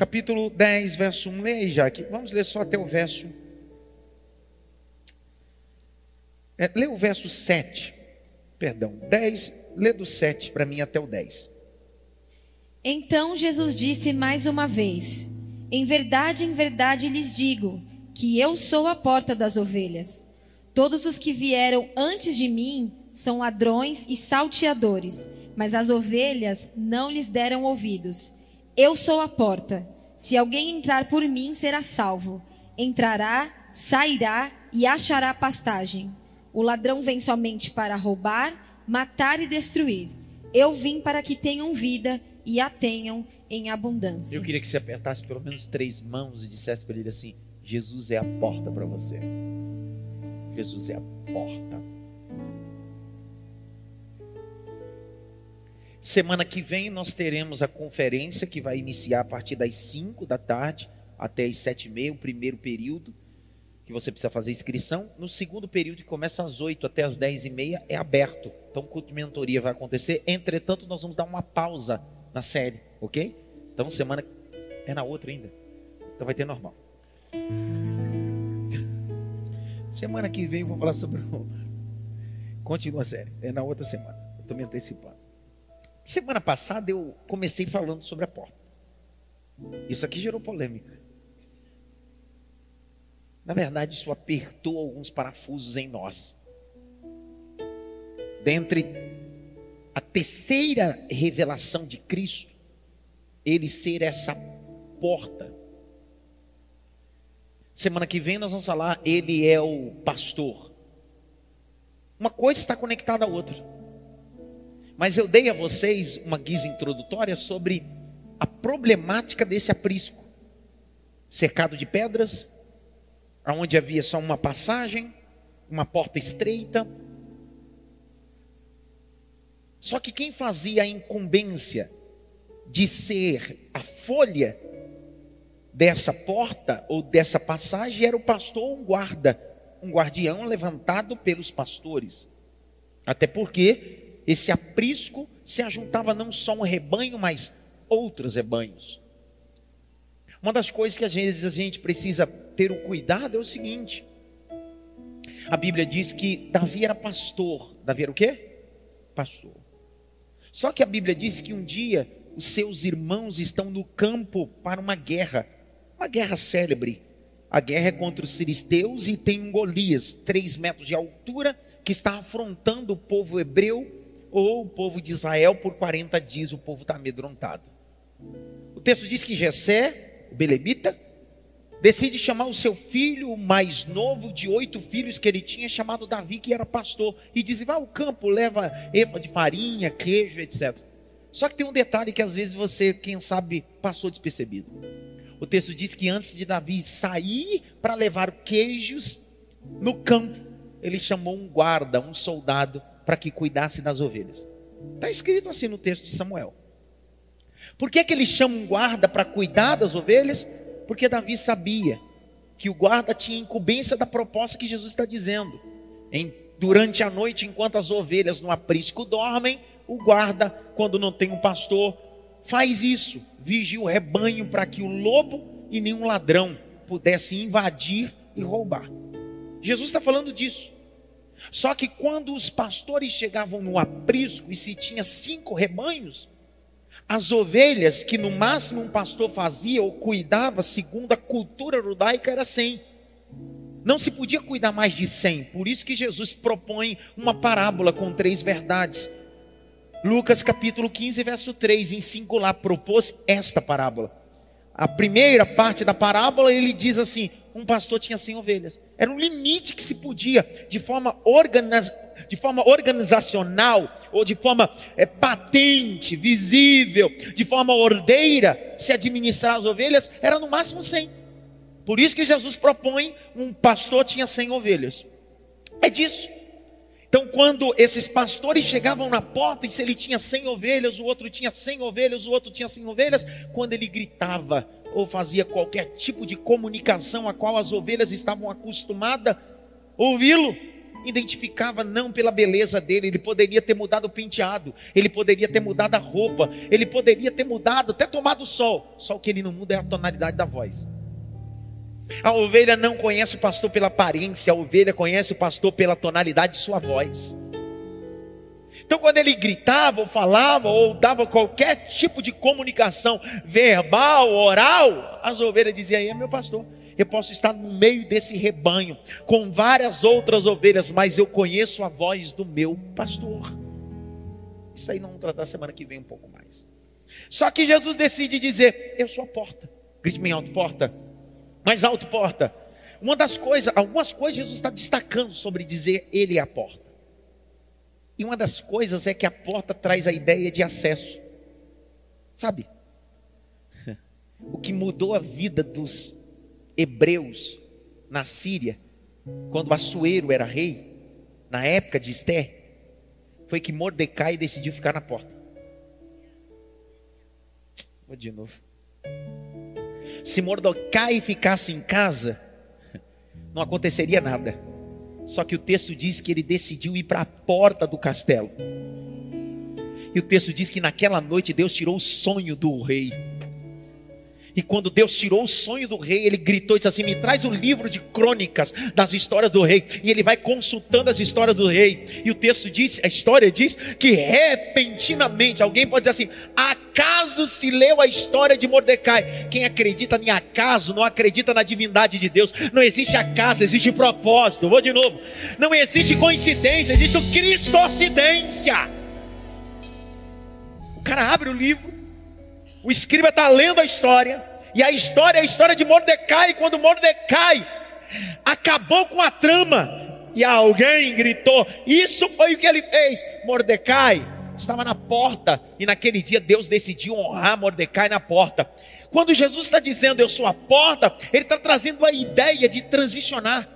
capítulo 10, verso 1. Leia aí, Jaque. Vamos ler só até o verso. É, lê o verso 7. Perdão, 10. Lê do 7 para mim até o 10. Então Jesus disse mais uma vez: Em verdade, em verdade lhes digo que eu sou a porta das ovelhas. Todos os que vieram antes de mim são ladrões e salteadores, mas as ovelhas não lhes deram ouvidos. Eu sou a porta. Se alguém entrar por mim, será salvo. Entrará, sairá e achará pastagem. O ladrão vem somente para roubar, matar e destruir. Eu vim para que tenham vida e a tenham em abundância. Eu queria que você apertasse pelo menos três mãos e dissesse para ele assim: Jesus é a porta para você. Jesus é a porta. Semana que vem nós teremos a conferência que vai iniciar a partir das 5 da tarde até as 7 e meia, o primeiro período, que você precisa fazer inscrição. No segundo período, que começa às 8 até às 10 e meia, é aberto. Então, culto de mentoria vai acontecer. Entretanto, nós vamos dar uma pausa na série, ok? Então, semana. É na outra ainda. Então, vai ter normal. Semana que vem eu vou falar sobre o. Continua a série. É na outra semana. Estou me antecipando. Semana passada eu comecei falando sobre a porta. Isso aqui gerou polêmica. Na verdade, isso apertou alguns parafusos em nós. Dentre a terceira revelação de Cristo, ele ser essa porta. Semana que vem nós vamos falar, ele é o pastor. Uma coisa está conectada à outra. Mas eu dei a vocês uma guisa introdutória sobre a problemática desse aprisco. Cercado de pedras, onde havia só uma passagem, uma porta estreita. Só que quem fazia a incumbência de ser a folha dessa porta ou dessa passagem era o pastor ou um guarda, um guardião levantado pelos pastores. Até porque esse aprisco se ajuntava não só um rebanho, mas outros rebanhos. Uma das coisas que às vezes a gente precisa ter o cuidado é o seguinte: a Bíblia diz que Davi era pastor. Davi era o quê? Pastor. Só que a Bíblia diz que um dia os seus irmãos estão no campo para uma guerra, uma guerra célebre. A guerra é contra os filisteus e tem um Golias, três metros de altura, que está afrontando o povo hebreu ou o povo de Israel por 40 dias, o povo está amedrontado. O texto diz que Jessé, o belemita, decide chamar o seu filho mais novo de oito filhos que ele tinha, chamado Davi, que era pastor, e diz: vai ao campo, leva efa de farinha, queijo, etc. Só que tem um detalhe que às vezes você, quem sabe, passou despercebido. O texto diz que antes de Davi sair para levar queijos no campo, ele chamou um guarda, um soldado, para que cuidasse das ovelhas. Está escrito assim no texto de Samuel. Por que, que ele chama um guarda para cuidar das ovelhas? Porque Davi sabia que o guarda tinha incumbência da proposta que Jesus está dizendo. Em, durante a noite, enquanto as ovelhas no aprisco dormem, o guarda, quando não tem um pastor, faz isso, vigia o rebanho para que o lobo e nenhum ladrão pudesse invadir e roubar. Jesus está falando disso. Só que quando os pastores chegavam no aprisco e se tinha cinco rebanhos, as ovelhas que no máximo um pastor fazia ou cuidava, segundo a cultura judaica, era cem. Não se podia cuidar mais de cem. Por isso que Jesus propõe uma parábola com três verdades. Lucas capítulo 15, verso 3, em singular, propôs esta parábola. A primeira parte da parábola, ele diz assim: um pastor tinha 100 ovelhas. Era um limite que se podia, de forma, organiz... de forma organizacional, ou de forma é, patente, visível, de forma ordeira, se administrar as ovelhas, era no máximo 100. Por isso que Jesus propõe: um pastor tinha 100 ovelhas. É disso. Então, quando esses pastores chegavam na porta, e se ele tinha 100 ovelhas, o outro tinha 100 ovelhas, o outro tinha 100 ovelhas, quando ele gritava, ou fazia qualquer tipo de comunicação a qual as ovelhas estavam acostumadas a ouvi-lo, identificava não pela beleza dele, ele poderia ter mudado o penteado, ele poderia ter mudado a roupa, ele poderia ter mudado, até tomado o sol. Só o que ele não muda é a tonalidade da voz. A ovelha não conhece o pastor pela aparência, a ovelha conhece o pastor pela tonalidade de sua voz. Então, quando ele gritava, ou falava, ou dava qualquer tipo de comunicação verbal, oral, as ovelhas diziam: é meu pastor. Eu posso estar no meio desse rebanho, com várias outras ovelhas, mas eu conheço a voz do meu pastor. Isso aí não vamos tratar semana que vem um pouco mais. Só que Jesus decide dizer: Eu sou a porta. Grite bem alto, porta. Mais alto, porta. Uma das coisas, algumas coisas Jesus está destacando sobre dizer Ele é a porta. E uma das coisas é que a porta traz a ideia de acesso. Sabe? O que mudou a vida dos hebreus na Síria, quando Assuero era rei, na época de Esté, foi que Mordecai decidiu ficar na porta. Vou de novo. Se Mordecai ficasse em casa, não aconteceria nada. Só que o texto diz que ele decidiu ir para a porta do castelo. E o texto diz que naquela noite Deus tirou o sonho do rei. E quando Deus tirou o sonho do rei, ele gritou e disse assim: Me traz o livro de crônicas das histórias do rei. E ele vai consultando as histórias do rei. E o texto diz, a história diz que repentinamente, alguém pode dizer assim: Acaso se leu a história de Mordecai? Quem acredita em acaso não acredita na divindade de Deus. Não existe acaso, existe propósito. Vou de novo. Não existe coincidência, existe o Cristocidência. O cara abre o livro o escriba está lendo a história, e a história é a história de Mordecai, quando Mordecai acabou com a trama, e alguém gritou: Isso foi o que ele fez. Mordecai estava na porta, e naquele dia Deus decidiu honrar Mordecai na porta. Quando Jesus está dizendo eu sou a porta, Ele está trazendo a ideia de transicionar.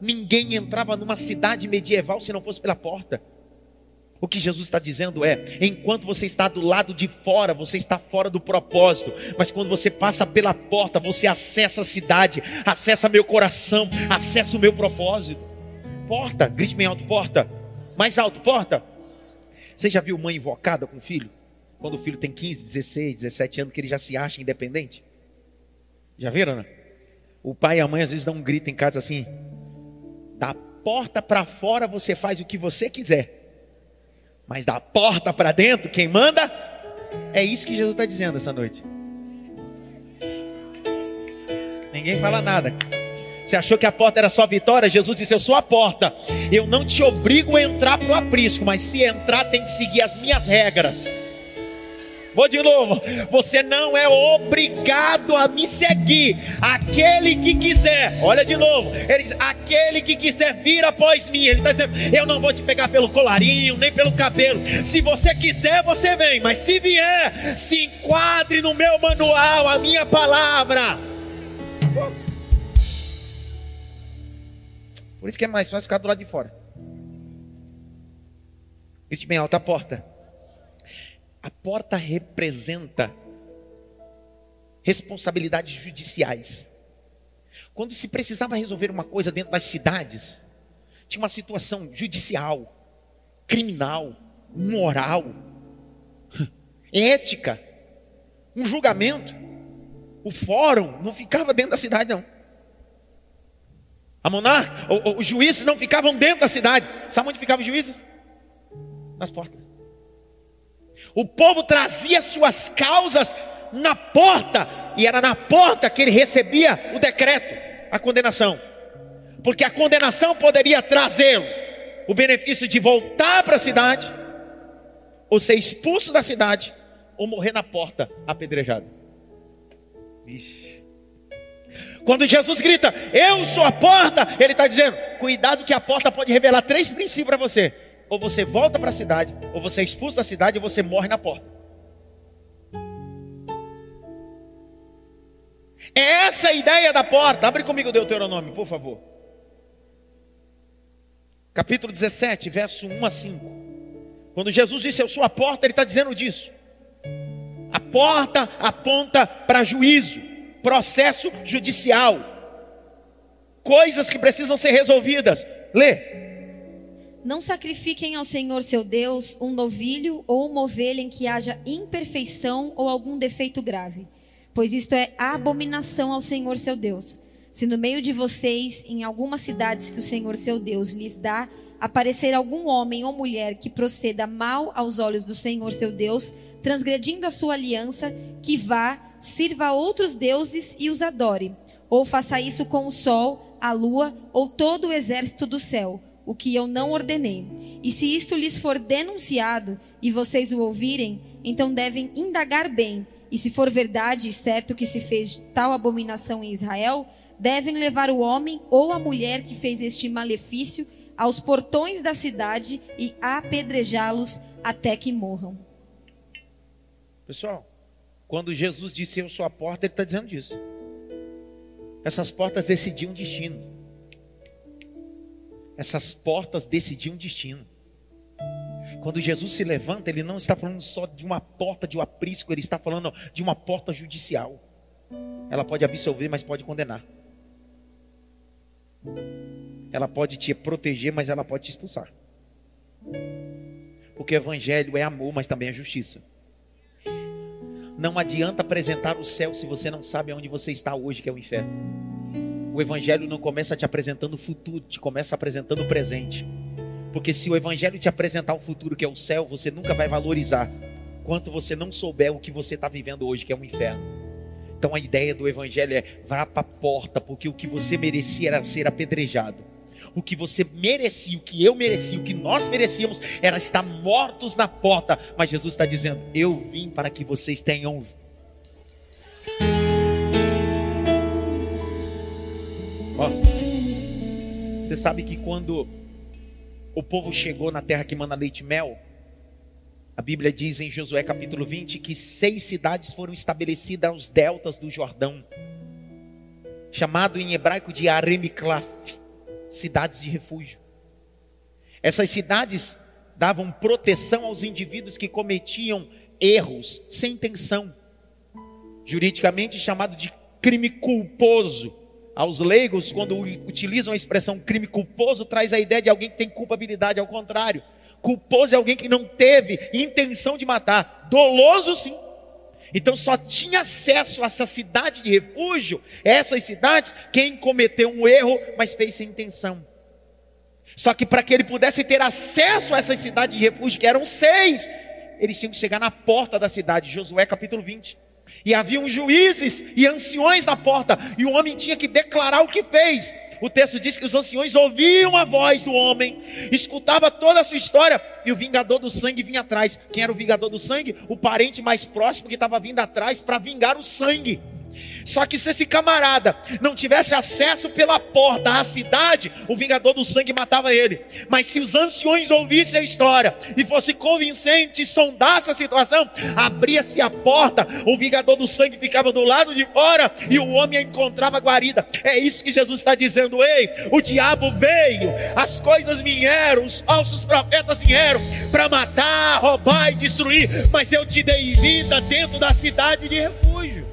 Ninguém entrava numa cidade medieval se não fosse pela porta. O que Jesus está dizendo é: enquanto você está do lado de fora, você está fora do propósito, mas quando você passa pela porta, você acessa a cidade, acessa meu coração, acessa o meu propósito. Porta, grite bem alto, porta, mais alto, porta. Você já viu mãe invocada com filho? Quando o filho tem 15, 16, 17 anos, que ele já se acha independente? Já viram, né? O pai e a mãe às vezes dão um grito em casa assim: da porta para fora você faz o que você quiser mas da porta para dentro, quem manda? É isso que Jesus está dizendo essa noite. Ninguém fala nada. Você achou que a porta era só vitória? Jesus disse: Eu sou a porta. Eu não te obrigo a entrar para o aprisco, mas se entrar, tem que seguir as minhas regras. Vou de novo. Você não é obrigado a me seguir. Aquele que quiser, olha de novo. Ele diz: aquele que quiser vir após mim. Ele está dizendo: eu não vou te pegar pelo colarinho, nem pelo cabelo. Se você quiser, você vem. Mas se vier, se enquadre no meu manual, a minha palavra. Por isso que é mais fácil ficar do lado de fora. Grite bem alto a porta. A porta representa responsabilidades judiciais. Quando se precisava resolver uma coisa dentro das cidades, tinha uma situação judicial, criminal, moral, ética, um julgamento. O fórum não ficava dentro da cidade, não. A monarca, os juízes não ficavam dentro da cidade. Sabe onde ficavam os juízes? Nas portas. O povo trazia suas causas na porta, e era na porta que ele recebia o decreto, a condenação. Porque a condenação poderia trazê-lo o benefício de voltar para a cidade, ou ser expulso da cidade, ou morrer na porta apedrejado. Vixe. Quando Jesus grita, Eu sou a porta, ele está dizendo: Cuidado, que a porta pode revelar três princípios para você ou você volta para a cidade, ou você é expulso da cidade, ou você morre na porta. É essa a ideia da porta. Abre comigo o Deuteronômio, por favor. Capítulo 17, verso 1 a 5. Quando Jesus disse eu sou a porta, ele está dizendo disso. A porta aponta para juízo, processo judicial, coisas que precisam ser resolvidas. Lê. Não sacrifiquem ao Senhor seu Deus um novilho ou uma ovelha em que haja imperfeição ou algum defeito grave, pois isto é abominação ao Senhor seu Deus. Se no meio de vocês, em algumas cidades que o Senhor seu Deus lhes dá, aparecer algum homem ou mulher que proceda mal aos olhos do Senhor seu Deus, transgredindo a sua aliança, que vá, sirva a outros deuses e os adore, ou faça isso com o sol, a lua ou todo o exército do céu o que eu não ordenei. E se isto lhes for denunciado e vocês o ouvirem, então devem indagar bem. E se for verdade, certo que se fez tal abominação em Israel, devem levar o homem ou a mulher que fez este malefício aos portões da cidade e apedrejá-los até que morram. Pessoal, quando Jesus disse eu sou a porta, ele está dizendo isso. Essas portas decidiam destino essas portas decidiam destino. Quando Jesus se levanta, ele não está falando só de uma porta de um aprisco, ele está falando de uma porta judicial. Ela pode absolver, mas pode condenar. Ela pode te proteger, mas ela pode te expulsar. Porque o evangelho é amor, mas também é justiça. Não adianta apresentar o céu se você não sabe aonde você está hoje, que é o inferno. O evangelho não começa te apresentando o futuro, te começa apresentando o presente. Porque se o evangelho te apresentar o futuro que é o céu, você nunca vai valorizar quanto você não souber o que você está vivendo hoje, que é o inferno. Então a ideia do evangelho é vá para a porta, porque o que você merecia era ser apedrejado. O que você merecia, o que eu merecia, o que nós merecíamos era estar mortos na porta. Mas Jesus está dizendo: Eu vim para que vocês tenham Ó, você sabe que quando o povo chegou na terra que manda leite e mel, a Bíblia diz em Josué capítulo 20 que seis cidades foram estabelecidas aos deltas do Jordão, chamado em hebraico de Aremiklaf, cidades de refúgio. Essas cidades davam proteção aos indivíduos que cometiam erros sem intenção, juridicamente chamado de crime culposo aos leigos, quando utilizam a expressão crime culposo, traz a ideia de alguém que tem culpabilidade, ao contrário. Culposo é alguém que não teve intenção de matar. Doloso, sim. Então só tinha acesso a essa cidade de refúgio, essas cidades, quem cometeu um erro, mas fez sem intenção. Só que para que ele pudesse ter acesso a essas cidades de refúgio, que eram seis, eles tinham que chegar na porta da cidade, Josué capítulo 20. E haviam juízes e anciões na porta, e o homem tinha que declarar o que fez. O texto diz que os anciões ouviam a voz do homem, escutava toda a sua história, e o vingador do sangue vinha atrás. Quem era o vingador do sangue? O parente mais próximo que estava vindo atrás para vingar o sangue. Só que se esse camarada não tivesse acesso pela porta à cidade, o vingador do sangue matava ele. Mas se os anciões ouvissem a história e fosse convincente e sondasse a situação, abria-se a porta, o vingador do sangue ficava do lado de fora e o homem encontrava guarida. É isso que Jesus está dizendo: ei, o diabo veio, as coisas vieram, os falsos profetas vieram para matar, roubar e destruir, mas eu te dei vida dentro da cidade de refúgio.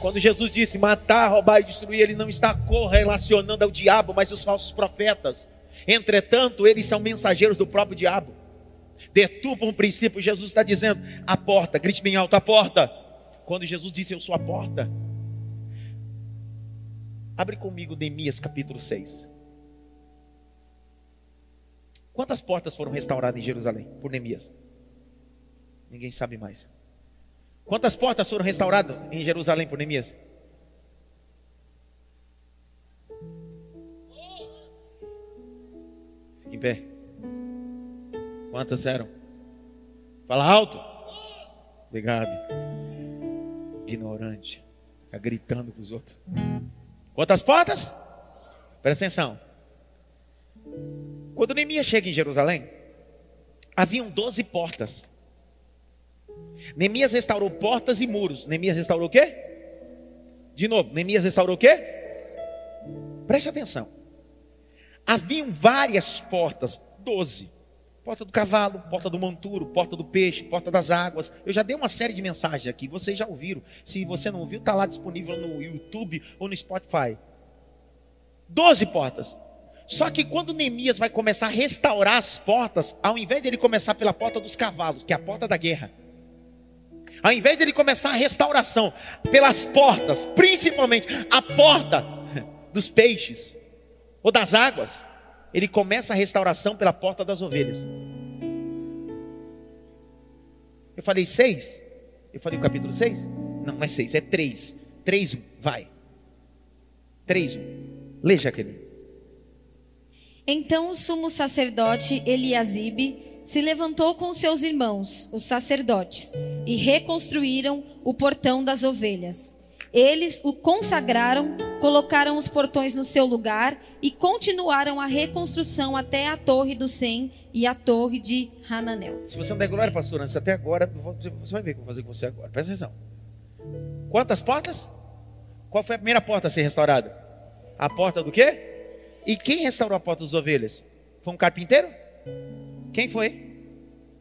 Quando Jesus disse matar, roubar e destruir, ele não está correlacionando ao diabo, mas os falsos profetas. Entretanto, eles são mensageiros do próprio diabo. Deturpam um princípio, Jesus está dizendo: a porta, grite bem alto, a porta. Quando Jesus disse eu sou a porta. Abre comigo Neemias capítulo 6. Quantas portas foram restauradas em Jerusalém por Neemias? Ninguém sabe mais. Quantas portas foram restauradas em Jerusalém por Neemias? Fique em pé. Quantas eram? Fala alto. Obrigado. Ignorante. Fica gritando com os outros. Quantas portas? Presta atenção. Quando Neemias chega em Jerusalém, haviam doze portas. Neemias restaurou portas e muros. Neemias restaurou o quê? De novo, Neemias restaurou o quê? Preste atenção. Haviam várias portas, doze. Porta do cavalo, porta do monturo, porta do peixe, porta das águas. Eu já dei uma série de mensagens aqui, vocês já ouviram. Se você não ouviu, está lá disponível no YouTube ou no Spotify. Doze portas. Só que quando Neemias vai começar a restaurar as portas, ao invés de ele começar pela porta dos cavalos, que é a porta da guerra, ao invés de ele começar a restauração pelas portas, principalmente a porta dos peixes ou das águas, ele começa a restauração pela porta das ovelhas. Eu falei seis? Eu falei o capítulo seis? Não, não é seis, é três. Três, vai. Três. Lê, Jaqueline. Então o sumo sacerdote Eliasibe se levantou com seus irmãos, os sacerdotes, e reconstruíram o portão das ovelhas. Eles o consagraram, colocaram os portões no seu lugar e continuaram a reconstrução até a torre do Sem e a torre de Hananel. Se você não der glória, pastor, antes até agora, você vai ver o que eu vou fazer com você agora. Presta atenção. Quantas portas? Qual foi a primeira porta a ser restaurada? A porta do quê? E quem restaurou a porta das ovelhas? Foi um carpinteiro? Quem foi?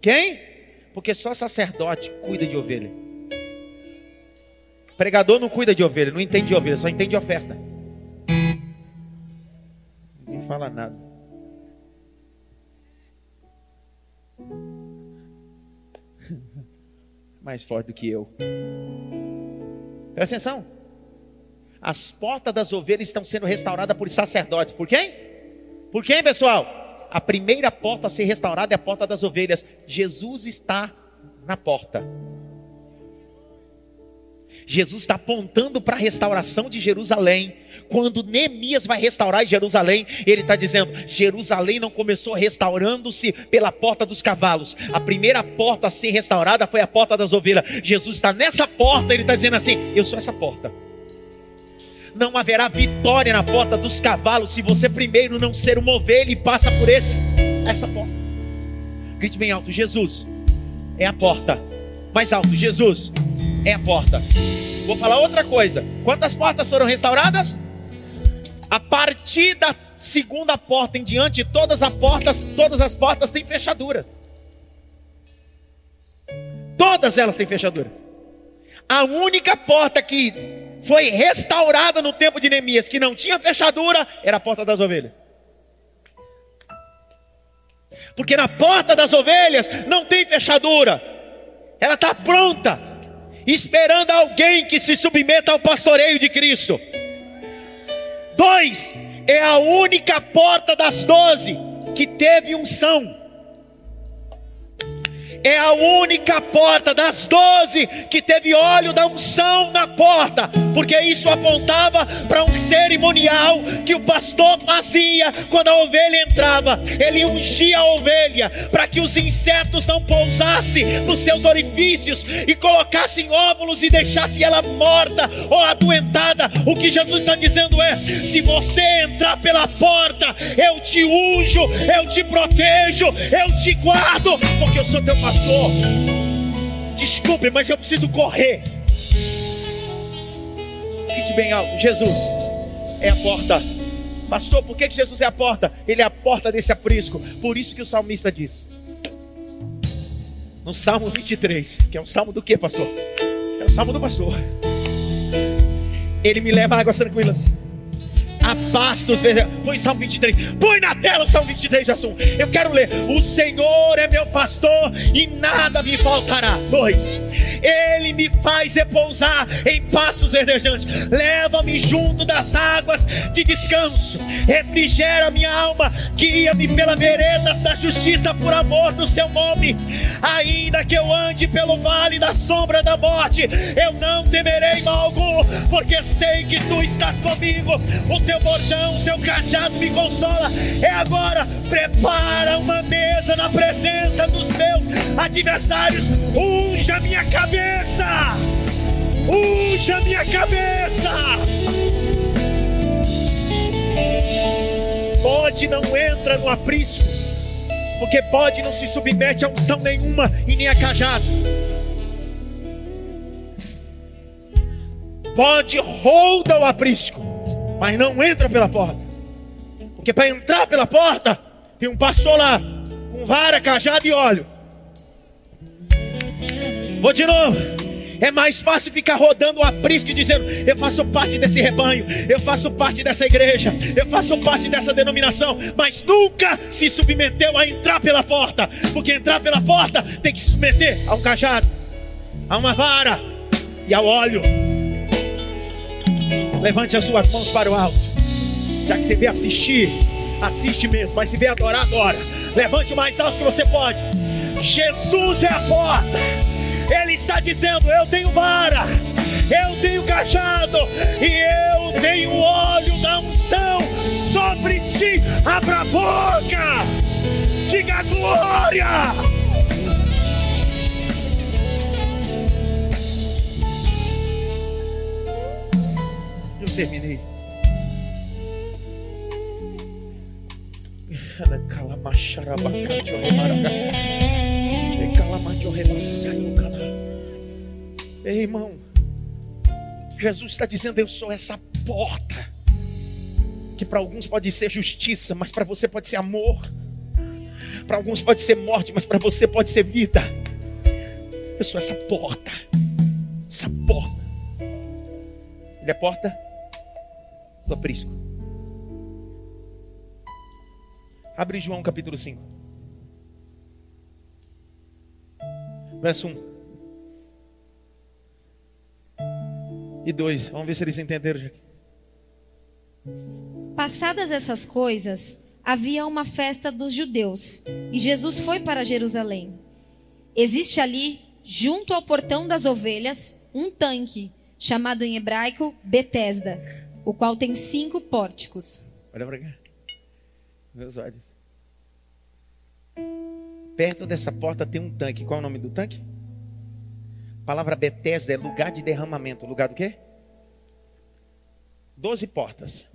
Quem? Porque só sacerdote cuida de ovelha. Pregador não cuida de ovelha, não entende de ovelha, só entende de oferta. Ninguém fala nada. Mais forte do que eu. Presta atenção. As portas das ovelhas estão sendo restauradas por sacerdotes. Por quem? Por quem, pessoal? A primeira porta a ser restaurada é a porta das ovelhas. Jesus está na porta. Jesus está apontando para a restauração de Jerusalém. Quando Neemias vai restaurar Jerusalém, ele está dizendo: Jerusalém não começou restaurando-se pela porta dos cavalos. A primeira porta a ser restaurada foi a porta das ovelhas. Jesus está nessa porta, ele está dizendo assim: Eu sou essa porta não haverá vitória na porta dos cavalos se você primeiro não ser uma ovelha e passa por esse essa porta. Grite bem alto, Jesus é a porta. Mais alto, Jesus é a porta. Vou falar outra coisa. Quantas portas foram restauradas? A partir da segunda porta em diante, todas as portas, todas as portas têm fechadura. Todas elas têm fechadura. A única porta que foi restaurada no tempo de Neemias, que não tinha fechadura, era a porta das ovelhas. Porque na porta das ovelhas não tem fechadura, ela está pronta, esperando alguém que se submeta ao pastoreio de Cristo. Dois, é a única porta das doze que teve unção é a única porta das doze que teve óleo da unção na porta, porque isso apontava para um cerimonial que o pastor fazia quando a ovelha entrava. Ele ungia a ovelha para que os insetos não pousassem nos seus orifícios e colocassem óvulos e deixassem ela morta ou adoentada. O que Jesus está dizendo é: se você entrar pela porta, eu te unjo, eu te protejo, eu te guardo, porque eu sou teu pastor pastor, desculpe, mas eu preciso correr. Grite bem alto: Jesus é a porta. Pastor, por que Jesus é a porta? Ele é a porta desse aprisco. Por isso que o salmista diz. No Salmo 23, que é o salmo do que, pastor? É o salmo do pastor. Ele me leva a águas tranquilas a paz dos Põe Salmo 23. Põe na tela o Salmo 23, assunto. Eu quero ler. O Senhor é meu pastor e nada me faltará. Dois. Ele me faz repousar em pastos verdejantes. Leva-me junto das águas de descanso. Refrigera minha alma. Guia-me pela veredas da justiça por amor do seu nome. Ainda que eu ande pelo vale da sombra da morte, eu não temerei mal algum, porque sei que tu estás comigo. O teu bordão, teu cajado me consola. É agora, prepara uma mesa na presença dos meus adversários. Unja minha cabeça, unja minha cabeça. Pode não entra no aprisco, porque pode não se submete a unção nenhuma e nem a cajado. Pode rouda o aprisco mas não entra pela porta. Porque para entrar pela porta, tem um pastor lá, com vara, cajado e óleo. Vou de novo. É mais fácil ficar rodando o aprisco e dizendo: Eu faço parte desse rebanho, eu faço parte dessa igreja, eu faço parte dessa denominação, mas nunca se submeteu a entrar pela porta, porque entrar pela porta tem que se submeter a um cajado, a uma vara e ao óleo. Levante as suas mãos para o alto, já que você vê assistir, assiste mesmo, mas se vê adorar, adora. Levante o mais alto que você pode. Jesus é a porta. Ele está dizendo: Eu tenho vara, eu tenho cajado e eu tenho óleo da unção sobre ti. Abra a boca, diga glória. Terminei. Ei, irmão, Jesus está dizendo: Eu sou essa porta. Que para alguns pode ser justiça, mas para você pode ser amor. Para alguns pode ser morte, mas para você pode ser vida. Eu sou essa porta. Essa porta. Ele é porta do aprisco. Abre João capítulo 5. Verso 1 e 2. Vamos ver se eles entenderam. Já. Passadas essas coisas, havia uma festa dos judeus e Jesus foi para Jerusalém. Existe ali, junto ao portão das ovelhas, um tanque, chamado em hebraico Betesda, o qual tem cinco pórticos. Olha para cá. Meus olhos. Perto dessa porta tem um tanque. Qual é o nome do tanque? A palavra Betesda é lugar de derramamento. Lugar do quê? Doze portas.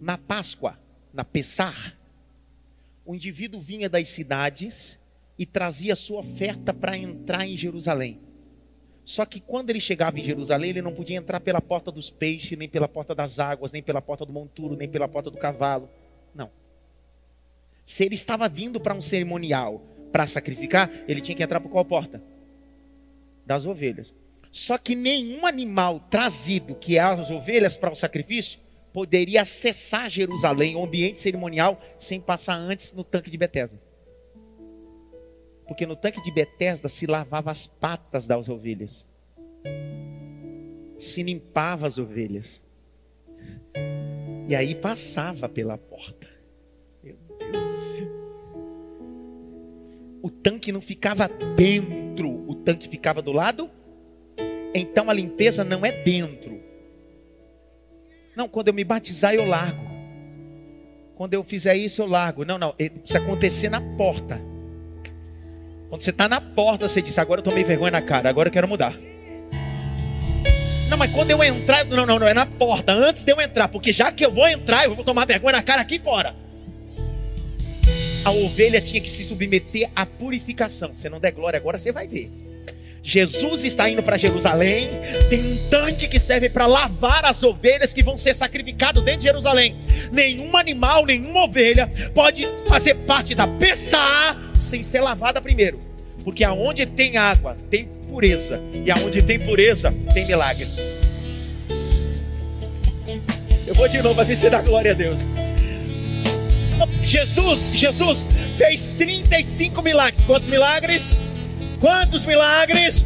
Na Páscoa, na Pessar, o indivíduo vinha das cidades e trazia sua oferta para entrar em Jerusalém. Só que quando ele chegava em Jerusalém, ele não podia entrar pela porta dos peixes, nem pela porta das águas, nem pela porta do monturo, nem pela porta do cavalo. Não. Se ele estava vindo para um cerimonial para sacrificar, ele tinha que entrar por qual porta? Das ovelhas. Só que nenhum animal trazido, que é as ovelhas para o sacrifício, poderia acessar Jerusalém, o ambiente cerimonial, sem passar antes no tanque de Betesda. Porque no tanque de Betesda se lavava as patas das ovelhas. Se limpava as ovelhas. E aí passava pela porta. o tanque não ficava dentro, o tanque ficava do lado. Então a limpeza não é dentro. Não, quando eu me batizar eu largo. Quando eu fizer isso eu largo. Não, não, isso acontecer na porta. Quando você está na porta, você diz: Agora eu tomei vergonha na cara, agora eu quero mudar. Não, mas quando eu entrar, não, não, não, é na porta, antes de eu entrar, porque já que eu vou entrar, eu vou tomar vergonha na cara aqui fora a ovelha tinha que se submeter à purificação. Se não der glória agora, você vai ver. Jesus está indo para Jerusalém, tem um tanque que serve para lavar as ovelhas que vão ser sacrificadas dentro de Jerusalém. Nenhum animal, nenhuma ovelha pode fazer parte da Pessá sem ser lavada primeiro. Porque aonde tem água, tem pureza, e aonde tem pureza, tem milagre. Eu vou de novo, vai ver se dá glória a Deus. Jesus, Jesus fez 35 milagres. Quantos milagres? Quantos milagres?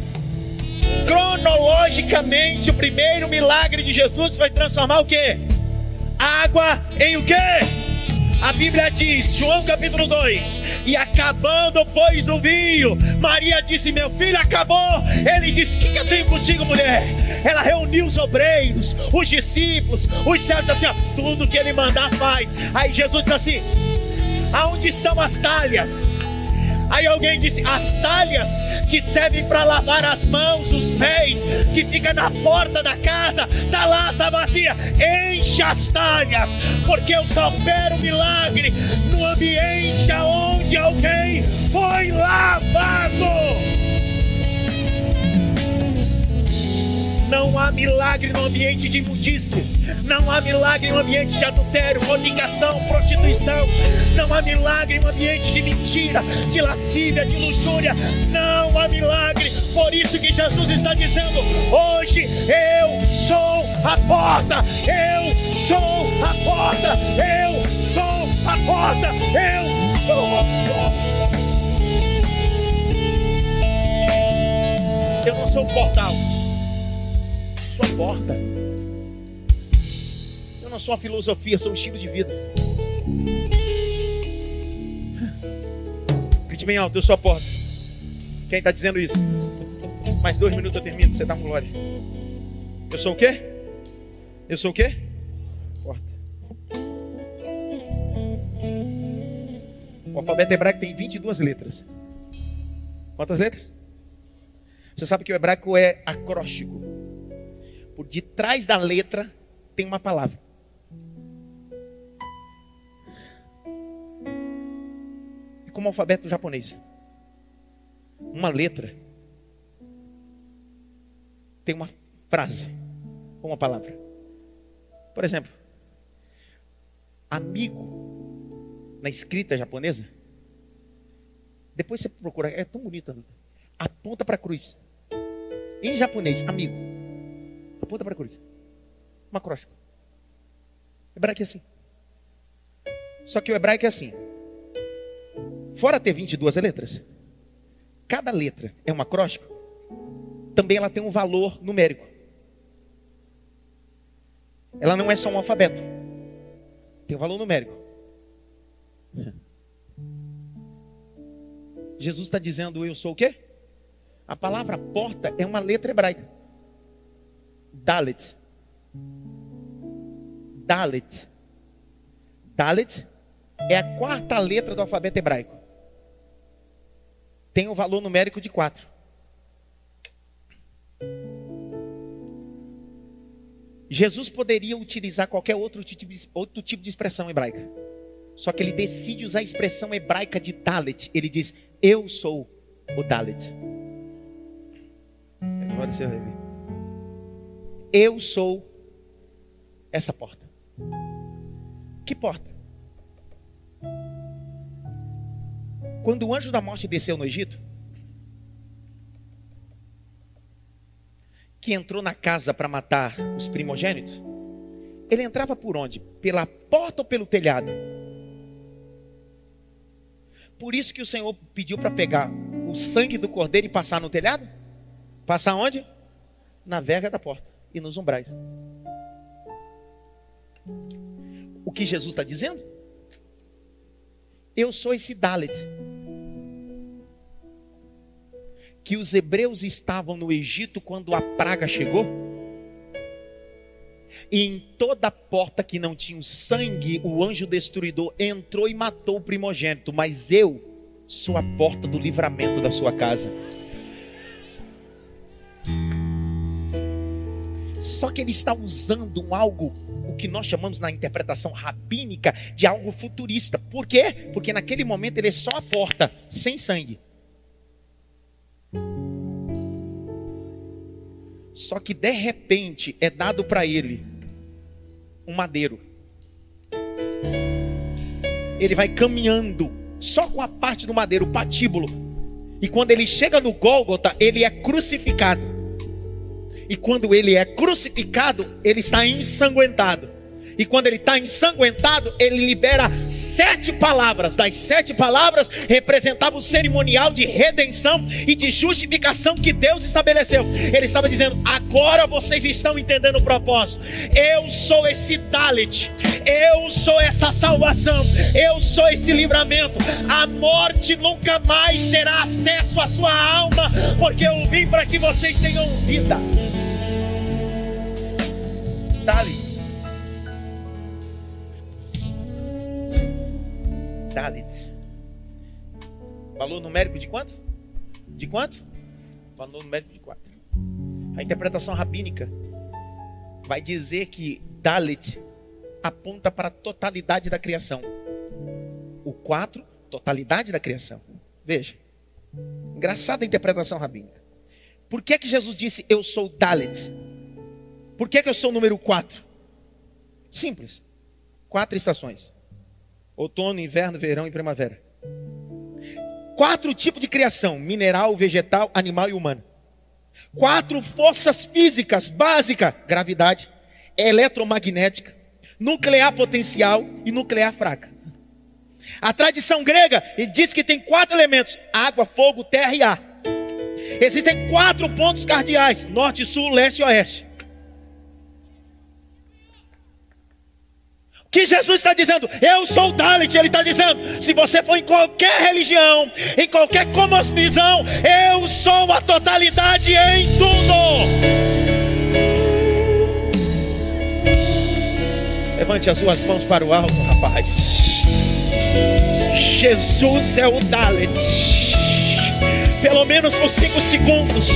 Cronologicamente, o primeiro milagre de Jesus foi transformar o que? Água em o que? A Bíblia diz, João capítulo 2: E acabando, pois, o vinho, Maria disse: Meu filho acabou. Ele disse: O que, que eu tenho contigo, mulher? Ela reuniu os obreiros, os discípulos, os servos, assim: ó, Tudo que ele mandar faz. Aí Jesus disse assim: Aonde estão as talhas? Aí alguém disse: as talhas que servem para lavar as mãos, os pés, que fica na porta da casa, tá lá, tá vazia. Enche as talhas, porque eu só opero milagre no ambiente onde alguém foi lavado. Não há milagre no ambiente de imundície. Não há milagre no ambiente de adultério, fornicação, prostituição. Não há milagre no ambiente de mentira, de lascívia, de luxúria. Não há milagre. Por isso que Jesus está dizendo: hoje eu sou a porta. Eu sou a porta. Eu sou a porta. Eu sou a porta. Eu não sou um portal. Sou a porta. Eu não sou uma filosofia, sou um estilo de vida. Grite bem alto, eu sou a porta. Quem está dizendo isso? Mais dois minutos eu termino, você dá um glória. Eu sou o quê? Eu sou o quê? Porta. O alfabeto hebraico tem 22 letras. Quantas letras? Você sabe que o hebraico é acróstico. Por detrás da letra tem uma palavra. É como o alfabeto japonês. Uma letra tem uma frase, uma palavra. Por exemplo, amigo na escrita japonesa. Depois você procura, é tão bonita. Aponta para a cruz. Em japonês, amigo. Aponta para a cruz. Uma acróstico. Hebraico é assim. Só que o hebraico é assim. Fora ter 22 letras, cada letra é um acróstico, também ela tem um valor numérico. Ela não é só um alfabeto. Tem um valor numérico. Jesus está dizendo, eu sou o quê? A palavra porta é uma letra hebraica. Dalet. Dalet. Dalet é a quarta letra do alfabeto hebraico. Tem um valor numérico de quatro. Jesus poderia utilizar qualquer outro tipo, de, outro tipo de expressão hebraica. Só que ele decide usar a expressão hebraica de Dalet. Ele diz: Eu sou o Dalet. Agora você. Eu sou essa porta. Que porta? Quando o anjo da morte desceu no Egito, que entrou na casa para matar os primogênitos, ele entrava por onde? Pela porta ou pelo telhado? Por isso que o Senhor pediu para pegar o sangue do cordeiro e passar no telhado? Passar onde? Na verga da porta e nos umbrais. O que Jesus está dizendo? Eu sou esse Dalet. Que os hebreus estavam no Egito quando a praga chegou. E em toda porta que não tinha sangue, o anjo destruidor entrou e matou o primogênito. Mas eu sou a porta do livramento da sua casa. Só que ele está usando um algo, o que nós chamamos na interpretação rabínica, de algo futurista. Por quê? Porque naquele momento ele é só a porta, sem sangue. Só que de repente é dado para ele um madeiro. Ele vai caminhando só com a parte do madeiro, o patíbulo. E quando ele chega no Gólgota, ele é crucificado. E quando ele é crucificado, ele está ensanguentado. E quando ele está ensanguentado, ele libera sete palavras. Das sete palavras representava o cerimonial de redenção e de justificação que Deus estabeleceu. Ele estava dizendo: agora vocês estão entendendo o propósito. Eu sou esse Dalit, eu sou essa salvação, eu sou esse livramento. A morte nunca mais terá acesso à sua alma, porque eu vim para que vocês tenham vida. Dalit. Dalit. Valor numérico de quanto? De quanto? Valor numérico de 4. A interpretação rabínica vai dizer que Dalit aponta para a totalidade da criação. O 4, totalidade da criação. Veja. Engraçada a interpretação rabínica. Por que, que Jesus disse eu sou Dalit? Por que, que eu sou o número 4? Simples. Quatro estações: outono, inverno, verão e primavera. Quatro tipos de criação: mineral, vegetal, animal e humano. Quatro forças físicas básicas: gravidade, eletromagnética, nuclear potencial e nuclear fraca. A tradição grega diz que tem quatro elementos: água, fogo, terra e ar. Existem quatro pontos cardeais: norte, sul, leste e oeste. Que Jesus está dizendo, eu sou o Dalit, ele está dizendo, se você for em qualquer religião, em qualquer cosmovisão, eu sou a totalidade em tudo. Levante as suas mãos para o alto, rapaz. Jesus é o Dalit. Pelo menos por cinco segundos,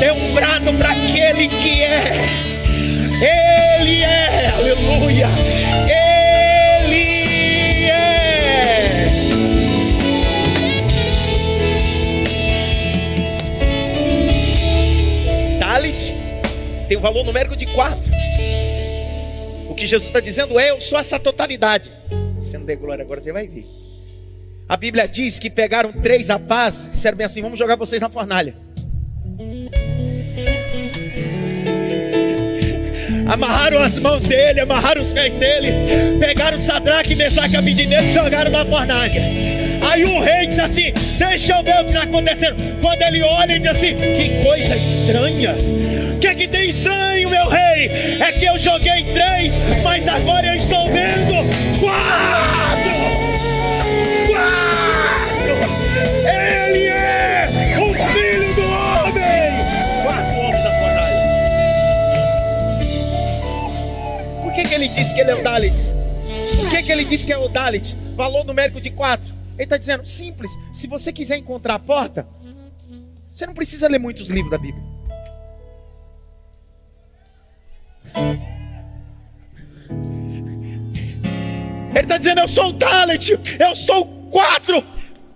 dê um brado para aquele que é é, aleluia. Ele é. Talit tem um valor numérico de quatro. O que Jesus está dizendo é: eu sou essa totalidade. Sendo de glória, agora você vai ver. A Bíblia diz que pegaram três a paz, disseram bem assim: vamos jogar vocês na fornalha. Amarraram as mãos dele, amarraram os pés dele, pegaram Sadraque, Mesaque e Abidineiro e jogaram na fornalha. Aí o rei disse assim: Deixa eu ver o que está acontecendo. Quando ele olha, ele diz assim: Que coisa estranha. O que é que tem estranho, meu rei? É que eu joguei três, mas agora eu estou vendo quatro. Ele disse que ele é o Dalit? Por que, que ele disse que é o Dalit? Valor numérico de 4. Ele está dizendo, simples, se você quiser encontrar a porta, você não precisa ler muitos livros da Bíblia. Ele está dizendo, eu sou o Dalit, eu sou o 4.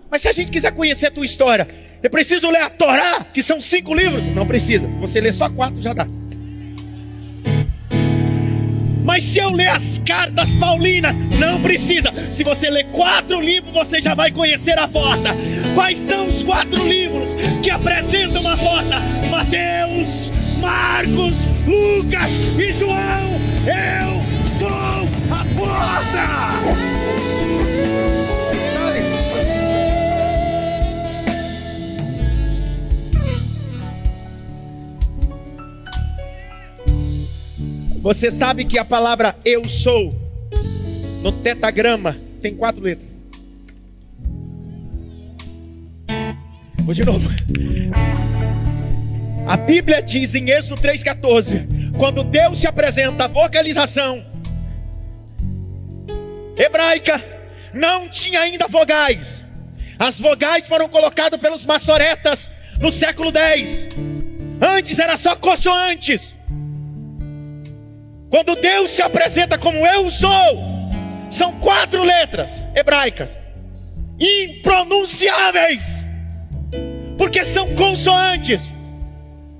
Mas se a gente quiser conhecer a tua história, eu preciso ler a Torá, que são cinco livros? Não precisa, você lê só quatro já dá. Mas se eu ler as cartas paulinas, não precisa. Se você ler quatro livros, você já vai conhecer a porta. Quais são os quatro livros que apresentam uma porta? Mateus, Marcos, Lucas e João. Eu sou a porta. Você sabe que a palavra eu sou no tetagrama tem quatro letras. Vou de novo. A Bíblia diz em Êxodo 3,14: quando Deus se apresenta, a vocalização hebraica não tinha ainda vogais. As vogais foram colocadas pelos maçoretas no século 10. Antes era só consoantes. Quando Deus se apresenta como eu sou, são quatro letras hebraicas, impronunciáveis, porque são consoantes.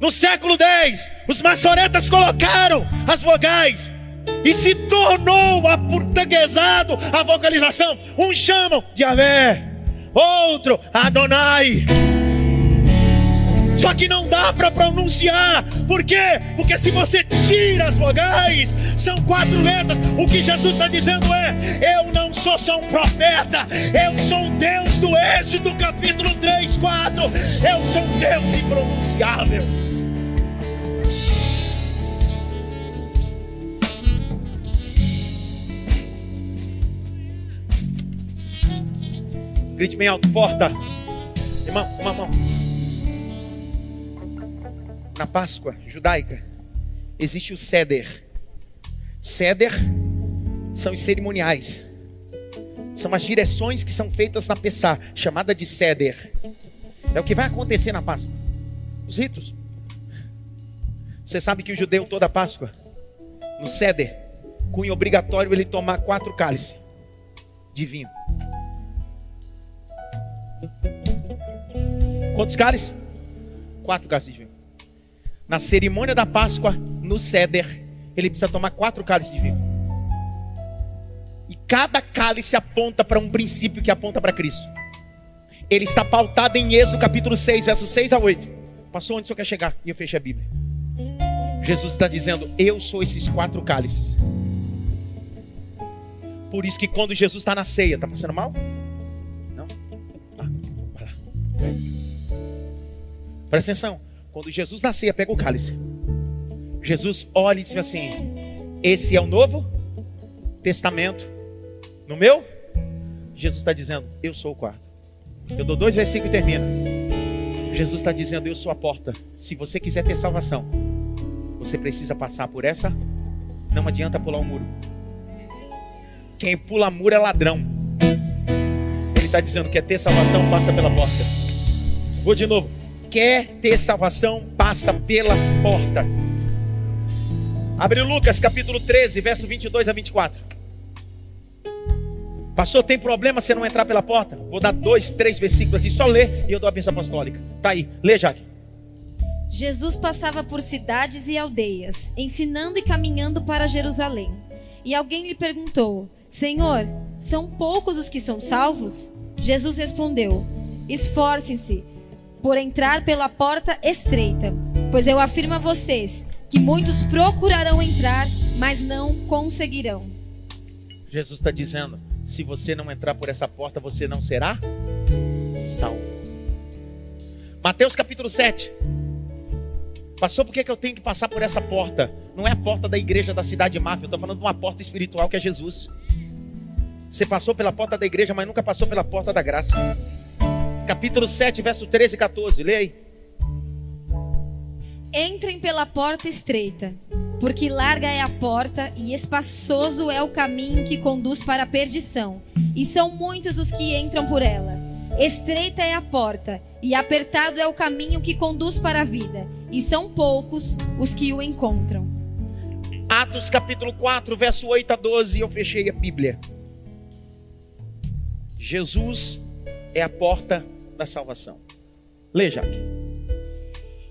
No século X, os maçoretas colocaram as vogais e se tornou aportuguesado a vocalização. Uns chamam de Avé, outro Adonai. Só que não dá para pronunciar. Por quê? Porque se você tira as vogais, são quatro letras. O que Jesus está dizendo é: Eu não sou só um profeta, eu sou Deus do Êxodo, capítulo 3, 4. Eu sou Deus impronunciável. Grite bem alto, porta. Irmão, uma mão na Páscoa judaica, existe o Seder. Seder são os cerimoniais. São as direções que são feitas na Pessá, chamada de Seder. É o que vai acontecer na Páscoa. Os ritos. Você sabe que o judeu toda Páscoa, no Seder, cunho obrigatório ele tomar quatro cálices de vinho. Quantos cálices? Quatro cálices de vinho. Na cerimônia da Páscoa, no ceder, ele precisa tomar quatro cálices de vinho. E cada cálice aponta para um princípio que aponta para Cristo. Ele está pautado em Êxodo capítulo 6, versos 6 a 8. Passou onde o senhor quer chegar? E eu fechei a Bíblia. Jesus está dizendo: Eu sou esses quatro cálices. Por isso que quando Jesus está na ceia, está passando mal? Não? Ah. Presta atenção. Quando Jesus na pega o cálice, Jesus olha e diz assim: Esse é o novo testamento. No meu? Jesus está dizendo: Eu sou o quarto. Eu dou dois versículos e termino. Jesus está dizendo: Eu sou a porta. Se você quiser ter salvação, você precisa passar por essa. Não adianta pular o muro. Quem pula muro é ladrão. Ele está dizendo: Quer ter salvação, passa pela porta. Vou de novo quer ter salvação, passa pela porta. Abre Lucas capítulo 13, verso 22 a 24. Pastor, tem problema se não entrar pela porta? Vou dar dois, três versículos aqui, só ler e eu dou a bênção apostólica. Tá aí, lê, Jaque. Jesus passava por cidades e aldeias, ensinando e caminhando para Jerusalém. E alguém lhe perguntou: Senhor, são poucos os que são salvos? Jesus respondeu: Esforcem-se por entrar pela porta estreita. Pois eu afirmo a vocês que muitos procurarão entrar, mas não conseguirão. Jesus está dizendo: se você não entrar por essa porta, você não será salvo. Mateus capítulo 7. Passou por que eu tenho que passar por essa porta? Não é a porta da igreja da cidade de Máfia, eu estou falando de uma porta espiritual que é Jesus. Você passou pela porta da igreja, mas nunca passou pela porta da graça capítulo 7, verso 13 e 14. Leia aí. Entrem pela porta estreita, porque larga é a porta e espaçoso é o caminho que conduz para a perdição, e são muitos os que entram por ela. Estreita é a porta e apertado é o caminho que conduz para a vida, e são poucos os que o encontram. Atos capítulo 4, verso 8 a 12, eu fechei a Bíblia. Jesus é a porta da salvação. Lê, Jaque.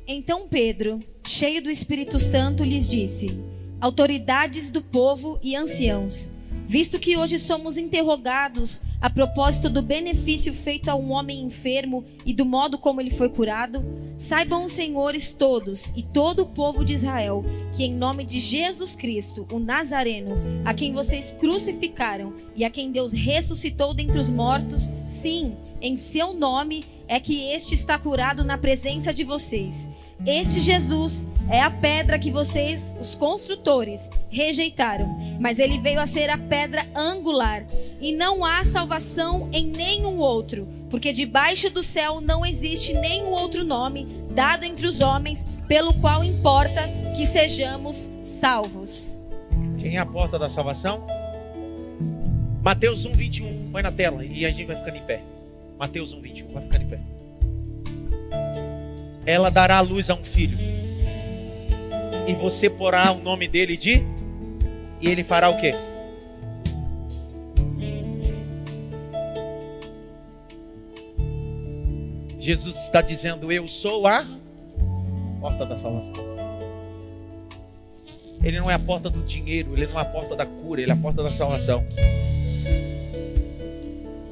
Então Pedro, cheio do Espírito Santo, lhes disse: Autoridades do povo e anciãos, visto que hoje somos interrogados a propósito do benefício feito a um homem enfermo e do modo como ele foi curado, saibam os senhores todos e todo o povo de Israel que, em nome de Jesus Cristo, o Nazareno, a quem vocês crucificaram e a quem Deus ressuscitou dentre os mortos, sim, em seu nome é que este está curado na presença de vocês. Este Jesus é a pedra que vocês, os construtores, rejeitaram, mas ele veio a ser a pedra angular, e não há salvação em nenhum outro, porque debaixo do céu não existe nenhum outro nome dado entre os homens pelo qual importa que sejamos salvos. Quem é a porta da salvação? Mateus 1, 21. Põe na tela e a gente vai ficando em pé. Mateus 1, 21. Vai ficando em pé. Ela dará luz a um filho. E você porá o nome dele de. E ele fará o quê? Jesus está dizendo: Eu sou a porta da salvação. Ele não é a porta do dinheiro, ele não é a porta da cura, ele é a porta da salvação.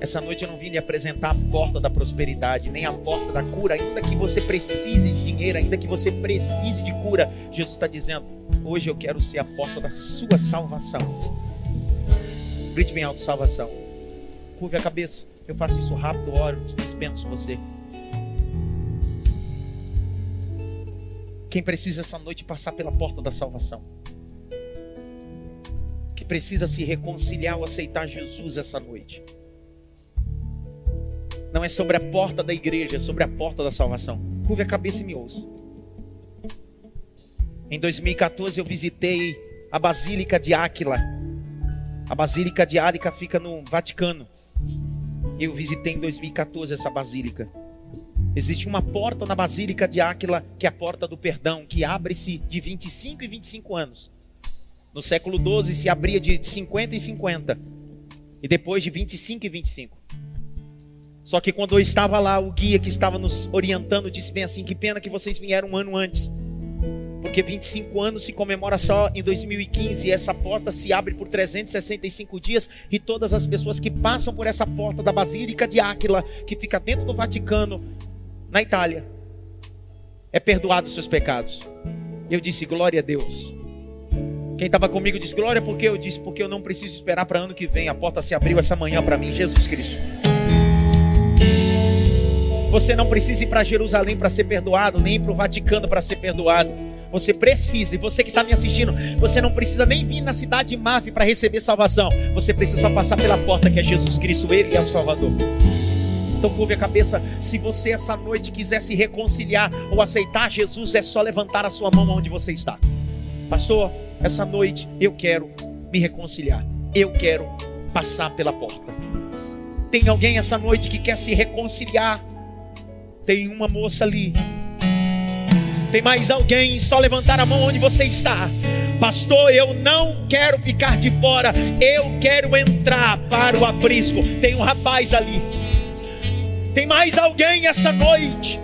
Essa noite eu não vim lhe apresentar a porta da prosperidade, nem a porta da cura, ainda que você precise de dinheiro, ainda que você precise de cura. Jesus está dizendo: hoje eu quero ser a porta da sua salvação. Grite bem alto: salvação. Curve a cabeça. Eu faço isso rápido, oro, dispenso você. Quem precisa essa noite passar pela porta da salvação? Que precisa se reconciliar ou aceitar Jesus essa noite? Não é sobre a porta da igreja, é sobre a porta da salvação. Curve a cabeça e me ouça. Em 2014 eu visitei a Basílica de Áquila. A Basílica de Áquila fica no Vaticano. Eu visitei em 2014 essa basílica. Existe uma porta na Basílica de Áquila, que é a porta do perdão, que abre-se de 25 e 25 anos. No século 12 se abria de 50 e 50. E depois de 25 e 25. Só que quando eu estava lá, o guia que estava nos orientando disse bem assim: que pena que vocês vieram um ano antes. Porque 25 anos se comemora só em 2015 e essa porta se abre por 365 dias e todas as pessoas que passam por essa porta da Basílica de Áquila, que fica dentro do Vaticano, na Itália, é perdoado os seus pecados. Eu disse glória a Deus. Quem estava comigo disse glória porque eu disse porque eu não preciso esperar para ano que vem. A porta se abriu essa manhã para mim, Jesus Cristo. Você não precisa ir para Jerusalém para ser perdoado, nem para o Vaticano para ser perdoado. Você precisa, e você que está me assistindo, você não precisa nem vir na cidade de Maf para receber salvação. Você precisa só passar pela porta que é Jesus Cristo, Ele é o Salvador. Então curve a cabeça. Se você essa noite quiser se reconciliar ou aceitar Jesus, é só levantar a sua mão onde você está. Pastor, essa noite eu quero me reconciliar. Eu quero passar pela porta. Tem alguém essa noite que quer se reconciliar? Tem uma moça ali tem mais alguém? Só levantar a mão onde você está. Pastor, eu não quero ficar de fora. Eu quero entrar para o aprisco. Tem um rapaz ali. Tem mais alguém essa noite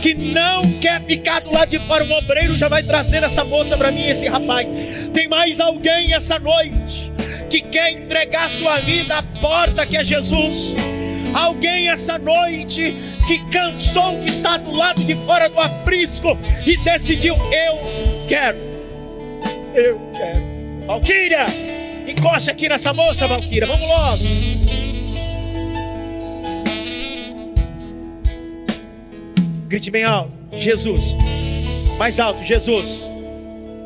que não quer ficar do lado de fora? Um obreiro já vai trazer essa moça para mim, esse rapaz. Tem mais alguém essa noite que quer entregar sua vida à porta que é Jesus? Alguém essa noite que cansou de estar do lado de fora do aprisco e decidiu: eu quero, eu quero. Valquíria, encosta aqui nessa moça, Valquíria, vamos logo. Grite bem alto: Jesus, mais alto: Jesus,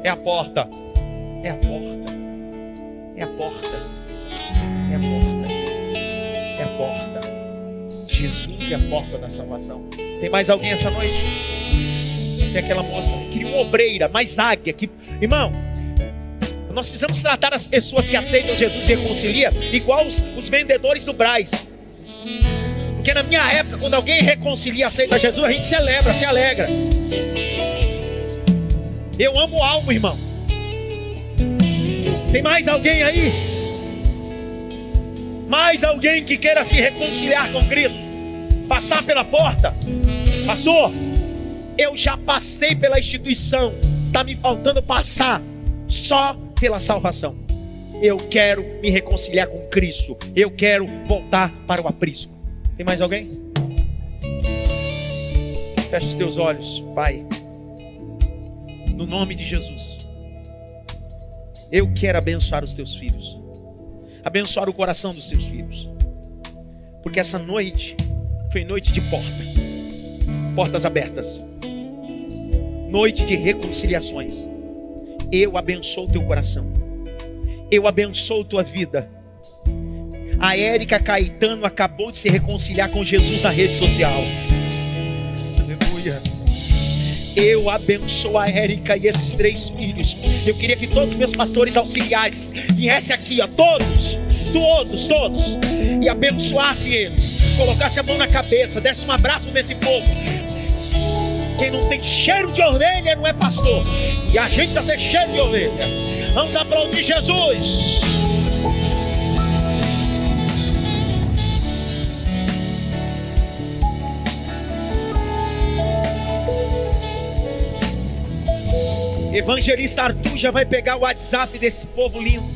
é a porta, é a porta, é a porta, é a porta, é a porta. Jesus é a porta da salvação. Tem mais alguém essa noite? Tem aquela moça, queria uma obreira, mais águia. Que... Irmão, nós precisamos tratar as pessoas que aceitam Jesus e reconcilia igual os, os vendedores do Braz. Porque na minha época, quando alguém reconcilia, aceita Jesus, a gente celebra, se alegra. Eu amo alma, irmão. Tem mais alguém aí? Mais alguém que queira se reconciliar com Cristo? Passar pela porta? Passou? Eu já passei pela instituição. Está me faltando passar só pela salvação. Eu quero me reconciliar com Cristo. Eu quero voltar para o aprisco. Tem mais alguém? Feche os teus olhos, Pai. No nome de Jesus. Eu quero abençoar os teus filhos abençoar o coração dos seus filhos. Porque essa noite foi noite de porta, portas abertas, noite de reconciliações. Eu abençoo teu coração, eu abençoo tua vida. A Érica Caetano acabou de se reconciliar com Jesus na rede social. Aleluia. Eu abençoo a Érica e esses três filhos. Eu queria que todos os meus pastores auxiliares viessem aqui, ó, todos, todos, todos, e abençoassem eles. Colocasse a mão na cabeça, desse um abraço nesse povo. Quem não tem cheiro de ovelha não é pastor. E a gente está ter cheiro de ovelha. Vamos aplaudir Jesus. Evangelista Arthur já vai pegar o WhatsApp desse povo lindo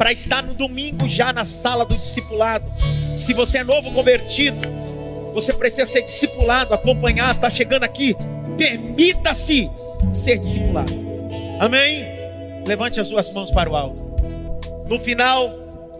para estar no domingo já na sala do discipulado. Se você é novo convertido, você precisa ser discipulado, acompanhado, está chegando aqui. Permita-se ser discipulado. Amém? Levante as suas mãos para o alto. No final,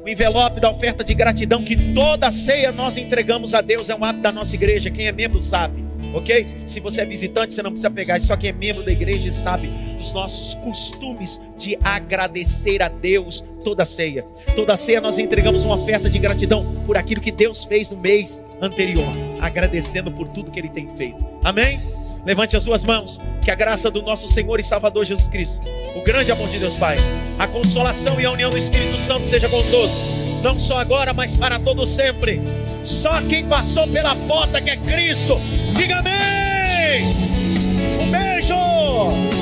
o envelope da oferta de gratidão que toda ceia nós entregamos a Deus é um hábito da nossa igreja. Quem é membro sabe ok? Se você é visitante, você não precisa pegar. Só quem é membro da igreja e sabe dos nossos costumes de agradecer a Deus toda a ceia. Toda a ceia nós entregamos uma oferta de gratidão por aquilo que Deus fez no mês anterior, agradecendo por tudo que Ele tem feito. Amém? Levante as suas mãos, que a graça do nosso Senhor e Salvador Jesus Cristo, o grande amor de Deus Pai, a consolação e a união do Espírito Santo seja com todos, não só agora, mas para todo sempre. Só quem passou pela porta que é Cristo, diga amém. Um beijo.